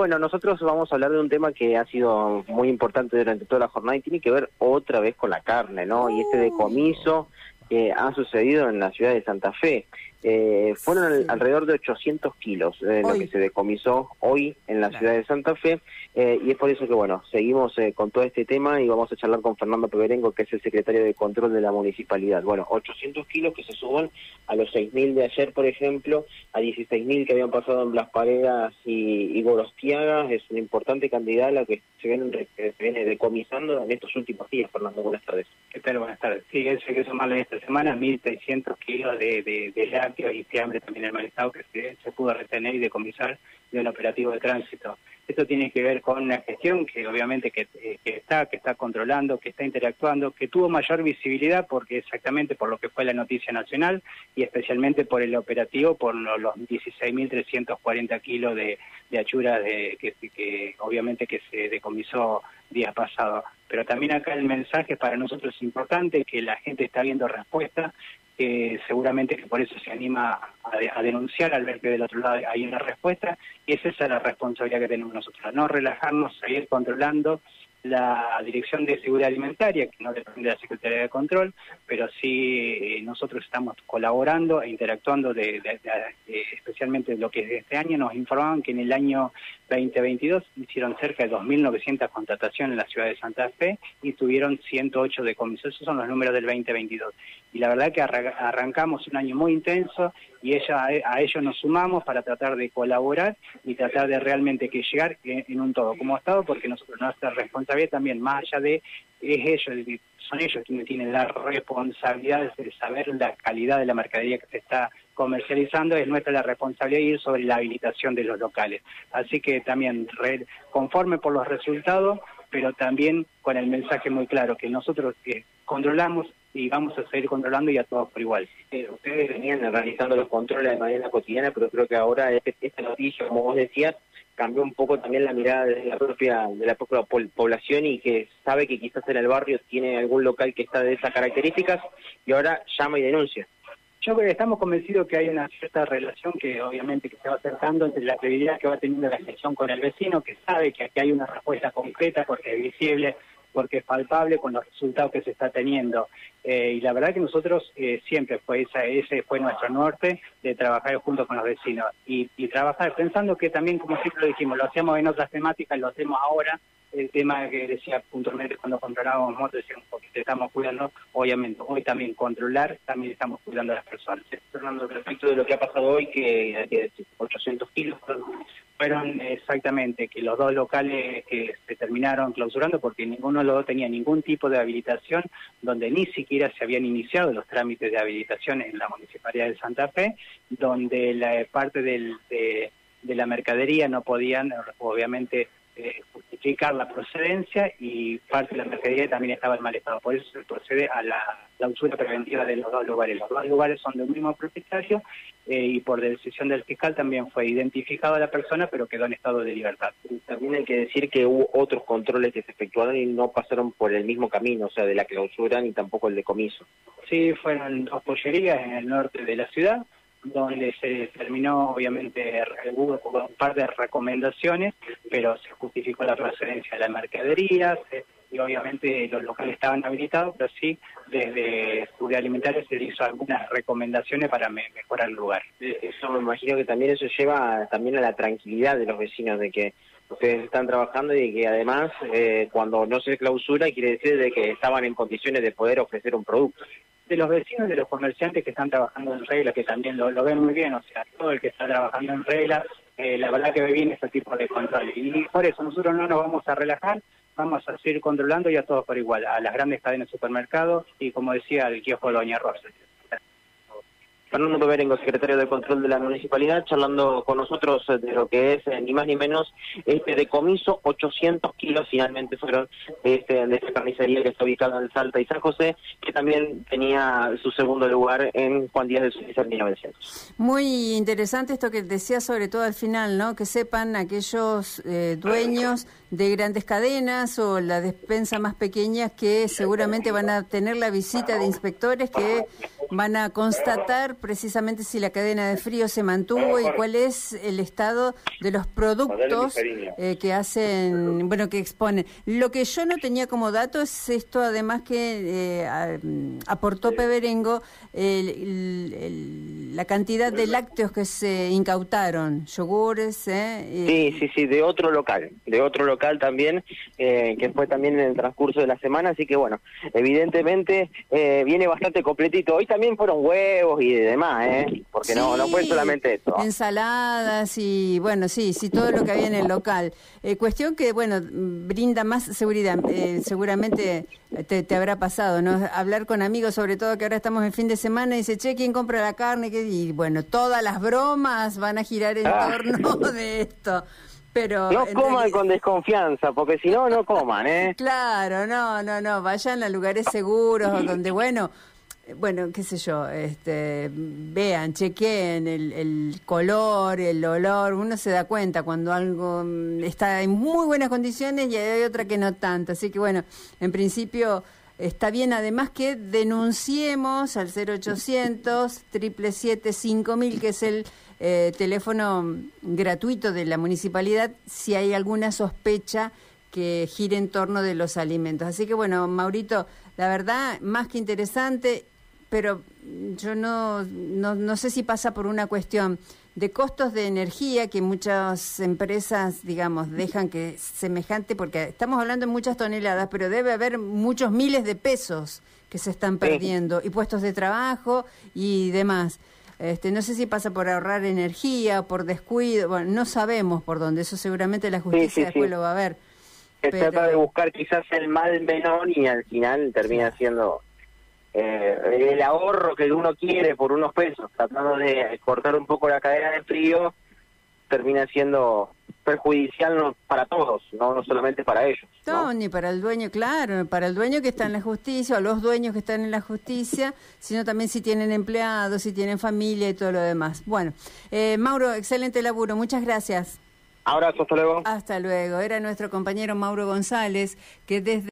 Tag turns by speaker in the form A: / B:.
A: bueno, nosotros vamos a hablar de un tema que ha sido muy importante durante toda la jornada y tiene que ver otra vez con la carne, ¿no? Y este decomiso que ha sucedido en la ciudad de Santa Fe. Eh, fueron alrededor de 800 kilos de lo que se decomisó hoy en la ciudad de Santa Fe eh, y es por eso que bueno, seguimos eh, con todo este tema y vamos a charlar con Fernando Peberengo que es el secretario de control de la municipalidad. Bueno, 800 kilos que se suban a los 6.000 de ayer, por ejemplo, a 16.000 que habían pasado en Las Paredas y, y Gorostiaga, es una importante cantidad la que se viene, se viene decomisando en estos últimos días. Fernando, buenas tardes.
B: ¿Qué tal? Buenas tardes. Sí, eso que sumarle esta semana 1.600 kilos de, de, de y fiambre también estado que se, pudo retener y decomisar de un operativo de tránsito. Esto tiene que ver con una gestión que obviamente eh, que, está, que está controlando, que está interactuando, que tuvo mayor visibilidad porque exactamente por lo que fue la noticia nacional y especialmente por el operativo, por los 16.340 kilos de, de achuras de, que, que obviamente que se decomisó días pasados. Pero también acá el mensaje para nosotros es importante, que la gente está viendo respuesta, que seguramente que por eso se anima a, denunciar al ver que del otro lado hay una respuesta, y es esa la responsabilidad que tenemos nosotros, no relajarnos, seguir controlando la Dirección de Seguridad Alimentaria, que no depende de la Secretaría de Control, pero sí eh, nosotros estamos colaborando e interactuando, de, especialmente lo que es de este año. Nos informaban que en el año 2022 hicieron cerca de 2.900 contrataciones en la ciudad de Santa Fe y tuvieron 108 decomisos. Esos son los números del 2022. Y la verdad que arrancamos un año muy intenso y ella, a ello nos sumamos para tratar de colaborar y tratar de realmente que llegar en, un todo como Estado, porque nosotros nuestra responsabilidad también, más allá de, es ellos, son ellos quienes tienen la responsabilidad de saber la calidad de la mercadería que se está comercializando, es nuestra la responsabilidad ir sobre la habilitación de los locales. Así que también conforme por los resultados, pero también con el mensaje muy claro que nosotros eh, controlamos y vamos a seguir controlando y a todos por igual.
A: Eh, ustedes venían realizando los controles de manera cotidiana, pero creo que ahora este, esta noticia, como vos decías, cambió un poco también la mirada de la propia de la propia población y que sabe que quizás en el barrio tiene algún local que está de esas características y ahora llama y denuncia.
B: Yo creo que estamos convencidos que hay una cierta relación que obviamente que se va acercando entre la credibilidad que va teniendo la gestión con el vecino, que sabe que aquí hay una respuesta concreta porque es visible porque es palpable con los resultados que se está teniendo. Eh, y la verdad que nosotros eh, siempre fue esa, ese fue nuestro norte de trabajar junto con los vecinos y, trabajar pensando que también, como siempre lo dijimos, lo hacemos en otras temáticas, lo hacemos ahora. El tema que decía puntualmente cuando controlábamos motos, decíamos porque estamos cuidando, obviamente, hoy también controlar, también estamos cuidando a las personas.
A: Fernando, respecto de lo que ha pasado hoy, que hay que decir, 800 kilos,
B: fueron exactamente que los dos locales que se terminaron clausurando porque ninguno de los dos tenía ningún tipo de habilitación, donde ni siquiera se habían iniciado los trámites de habilitación en la Municipalidad de Santa Fe, donde la parte del, de, de la mercadería no podían, obviamente, eh, justificar la procedencia y parte de la mercadería también estaba en mal estado. Por eso se procede a la clausura preventiva de los dos lugares. Los dos lugares son del mismo propietario eh, y por decisión del fiscal también fue identificada la persona, pero quedó en estado de libertad.
A: También hay que decir que hubo otros controles que se efectuaron y no pasaron por el mismo camino, o sea, de la clausura ni tampoco el decomiso.
B: Sí, fueron dos pollerías en el norte de la ciudad donde se terminó, obviamente, un par de recomendaciones, pero se justificó la procedencia de la mercadería, y obviamente los locales estaban habilitados, pero sí, desde Seguridad Alimentaria se hizo algunas recomendaciones para mejorar el lugar.
A: Eso me imagino que también eso lleva también a la tranquilidad de los vecinos, de que ustedes están trabajando y que además eh, cuando no se clausura quiere decir de que estaban en condiciones de poder ofrecer un producto
B: de los vecinos de los comerciantes que están trabajando en regla, que también lo, ven muy bien, o sea, todo el que está trabajando en regla, eh, la verdad que ve bien este tipo de control. Y por eso nosotros no nos vamos a relajar, vamos a seguir controlando y a todos por igual, a las grandes cadenas de supermercados y como decía el kiosco Doña Rosa.
A: Fernando Beberengo, secretario de Control de la Municipalidad, charlando con nosotros de lo que es, eh, ni más ni menos, este decomiso, 800 kilos finalmente fueron de, este, de esta carnicería que está ubicada en Salta y San José, que también tenía su segundo lugar en Juan Díaz de Suiza 1900.
C: Muy interesante esto que decía sobre todo al final, ¿no? Que sepan aquellos eh, dueños de grandes cadenas o la despensa más pequeña que seguramente van a tener la visita de inspectores que van a constatar precisamente si la cadena de frío se mantuvo y cuál es el estado de los productos eh, que hacen, bueno, que exponen. Lo que yo no tenía como dato es esto, además que eh, aportó Peberengo, la cantidad de lácteos que se incautaron, yogures.
A: Eh, sí, sí, sí, de otro local, de otro local también, que fue también en el transcurso de la semana, así que bueno, evidentemente viene bastante completito. Hoy también fueron huevos y demás, ¿eh? Porque no, no fue solamente eso.
C: Ensaladas y bueno, sí, sí, todo lo que había en el local. Eh, cuestión que, bueno, brinda más seguridad. Eh, seguramente te, te, habrá pasado, ¿no? Hablar con amigos, sobre todo que ahora estamos en fin de semana, y dice, che, ¿quién compra la carne? Y bueno, todas las bromas van a girar en ah. torno de esto. Pero
A: no coman con desconfianza, porque si no, no coman, ¿eh?
C: Claro, no, no, no, vayan a lugares seguros donde, bueno, bueno, qué sé yo, este, vean, chequeen el, el, color, el olor, uno se da cuenta cuando algo está en muy buenas condiciones y hay otra que no tanto. Así que bueno, en principio está bien además que denunciemos al 0800 777 5000, que es el eh, teléfono gratuito de la municipalidad, si hay alguna sospecha que gire en torno de los alimentos. Así que bueno, Maurito, la verdad, más que interesante, pero yo no, no, no sé si pasa por una cuestión de costos de energía que muchas empresas, digamos, dejan que semejante, porque estamos hablando de muchas toneladas, pero debe haber muchos miles de pesos que se están perdiendo, y puestos de trabajo y demás. Este, no sé si pasa por ahorrar energía, por descuido, bueno, no sabemos por dónde, eso seguramente la justicia después lo va a ver.
A: Se trata de buscar quizás el mal menor y al final termina siendo el ahorro que uno quiere por unos pesos, tratando de cortar un poco la cadena de frío, termina siendo perjudicial para todos, no, no solamente para ellos.
C: No, ni para el dueño, claro, para el dueño que está en la justicia, o los dueños que están en la justicia, sino también si tienen empleados, si tienen familia y todo lo demás. Bueno, eh, Mauro, excelente laburo, muchas gracias.
A: Abrazo, hasta luego.
C: Hasta luego. Era nuestro compañero Mauro González, que desde